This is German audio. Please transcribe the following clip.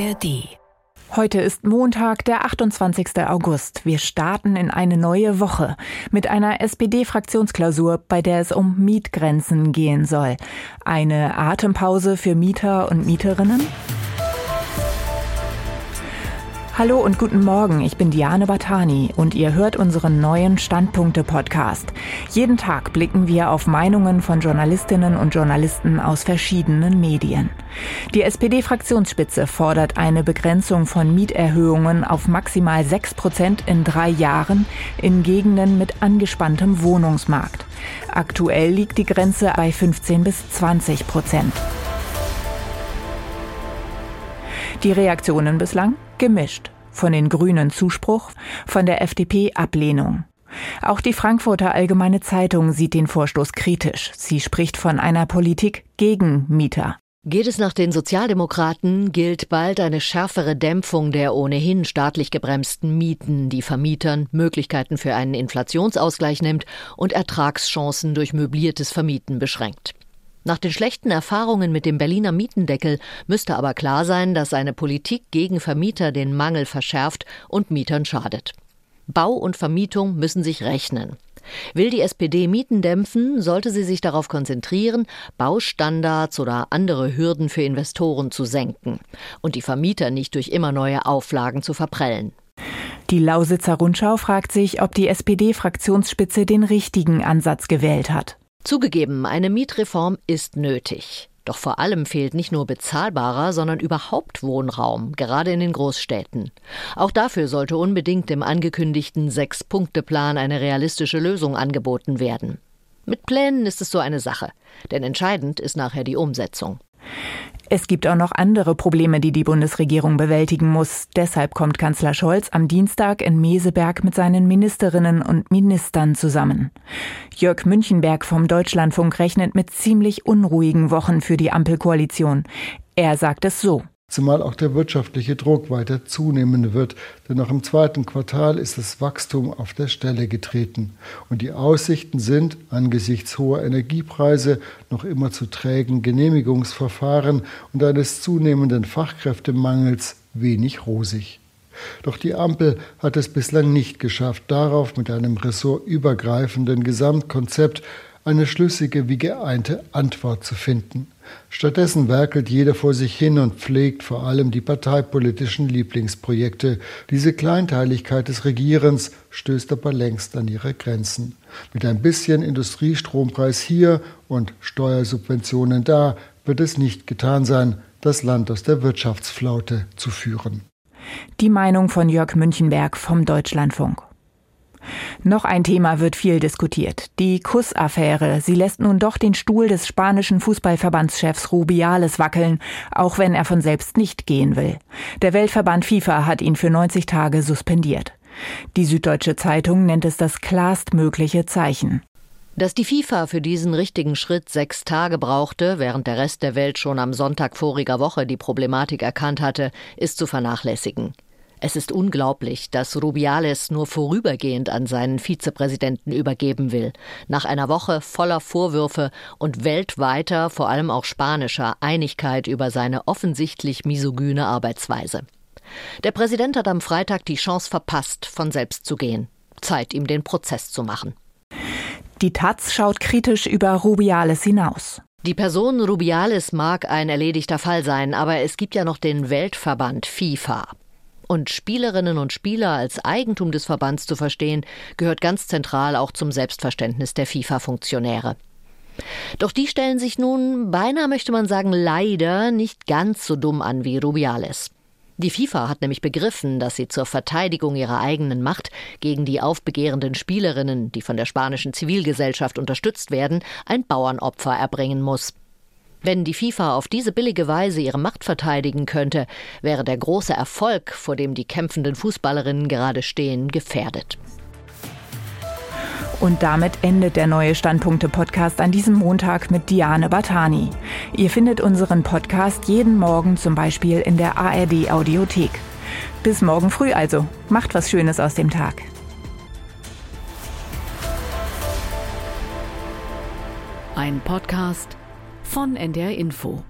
ARD. Heute ist Montag, der 28. August. Wir starten in eine neue Woche mit einer SPD-Fraktionsklausur, bei der es um Mietgrenzen gehen soll. Eine Atempause für Mieter und Mieterinnen? Hallo und guten Morgen, ich bin Diane Batani und ihr hört unseren neuen Standpunkte-Podcast. Jeden Tag blicken wir auf Meinungen von Journalistinnen und Journalisten aus verschiedenen Medien. Die SPD-Fraktionsspitze fordert eine Begrenzung von Mieterhöhungen auf maximal 6 Prozent in drei Jahren in Gegenden mit angespanntem Wohnungsmarkt. Aktuell liegt die Grenze bei 15 bis 20 Prozent. Die Reaktionen bislang? gemischt. Von den Grünen Zuspruch, von der FDP Ablehnung. Auch die Frankfurter Allgemeine Zeitung sieht den Vorstoß kritisch. Sie spricht von einer Politik gegen Mieter. Geht es nach den Sozialdemokraten, gilt bald eine schärfere Dämpfung der ohnehin staatlich gebremsten Mieten, die Vermietern Möglichkeiten für einen Inflationsausgleich nimmt und Ertragschancen durch möbliertes Vermieten beschränkt. Nach den schlechten Erfahrungen mit dem Berliner Mietendeckel müsste aber klar sein, dass seine Politik gegen Vermieter den Mangel verschärft und Mietern schadet. Bau und Vermietung müssen sich rechnen. Will die SPD Mieten dämpfen, sollte sie sich darauf konzentrieren, Baustandards oder andere Hürden für Investoren zu senken und die Vermieter nicht durch immer neue Auflagen zu verprellen. Die Lausitzer Rundschau fragt sich, ob die SPD-Fraktionsspitze den richtigen Ansatz gewählt hat. Zugegeben, eine Mietreform ist nötig. Doch vor allem fehlt nicht nur bezahlbarer, sondern überhaupt Wohnraum, gerade in den Großstädten. Auch dafür sollte unbedingt im angekündigten Sechs-Punkte-Plan eine realistische Lösung angeboten werden. Mit Plänen ist es so eine Sache, denn entscheidend ist nachher die Umsetzung. Es gibt auch noch andere Probleme, die die Bundesregierung bewältigen muss. Deshalb kommt Kanzler Scholz am Dienstag in Meseberg mit seinen Ministerinnen und Ministern zusammen. Jörg Münchenberg vom Deutschlandfunk rechnet mit ziemlich unruhigen Wochen für die Ampelkoalition. Er sagt es so zumal auch der wirtschaftliche Druck weiter zunehmen wird, denn noch im zweiten Quartal ist das Wachstum auf der Stelle getreten. Und die Aussichten sind angesichts hoher Energiepreise, noch immer zu trägen Genehmigungsverfahren und eines zunehmenden Fachkräftemangels wenig rosig. Doch die Ampel hat es bislang nicht geschafft, darauf mit einem ressortübergreifenden Gesamtkonzept eine schlüssige wie geeinte Antwort zu finden. Stattdessen werkelt jeder vor sich hin und pflegt vor allem die parteipolitischen Lieblingsprojekte. Diese Kleinteiligkeit des Regierens stößt aber längst an ihre Grenzen. Mit ein bisschen Industriestrompreis hier und Steuersubventionen da wird es nicht getan sein, das Land aus der Wirtschaftsflaute zu führen. Die Meinung von Jörg Münchenberg vom Deutschlandfunk. Noch ein Thema wird viel diskutiert. Die Kussaffäre. Sie lässt nun doch den Stuhl des spanischen Fußballverbandschefs Rubiales wackeln, auch wenn er von selbst nicht gehen will. Der Weltverband FIFA hat ihn für 90 Tage suspendiert. Die Süddeutsche Zeitung nennt es das klarstmögliche Zeichen. Dass die FIFA für diesen richtigen Schritt sechs Tage brauchte, während der Rest der Welt schon am Sonntag voriger Woche die Problematik erkannt hatte, ist zu vernachlässigen. Es ist unglaublich, dass Rubiales nur vorübergehend an seinen Vizepräsidenten übergeben will, nach einer Woche voller Vorwürfe und weltweiter, vor allem auch spanischer, Einigkeit über seine offensichtlich misogyne Arbeitsweise. Der Präsident hat am Freitag die Chance verpasst, von selbst zu gehen. Zeit, ihm den Prozess zu machen. Die Taz schaut kritisch über Rubiales hinaus. Die Person Rubiales mag ein erledigter Fall sein, aber es gibt ja noch den Weltverband FIFA und Spielerinnen und Spieler als Eigentum des Verbands zu verstehen, gehört ganz zentral auch zum Selbstverständnis der FIFA-Funktionäre. Doch die stellen sich nun, beinahe möchte man sagen, leider nicht ganz so dumm an wie Rubiales. Die FIFA hat nämlich begriffen, dass sie zur Verteidigung ihrer eigenen Macht gegen die aufbegehrenden Spielerinnen, die von der spanischen Zivilgesellschaft unterstützt werden, ein Bauernopfer erbringen muss. Wenn die FIFA auf diese billige Weise ihre Macht verteidigen könnte, wäre der große Erfolg, vor dem die kämpfenden Fußballerinnen gerade stehen, gefährdet. Und damit endet der neue Standpunkte-Podcast an diesem Montag mit Diane Batani. Ihr findet unseren Podcast jeden Morgen zum Beispiel in der ARD-Audiothek. Bis morgen früh also. Macht was Schönes aus dem Tag. Ein Podcast von NDR Info.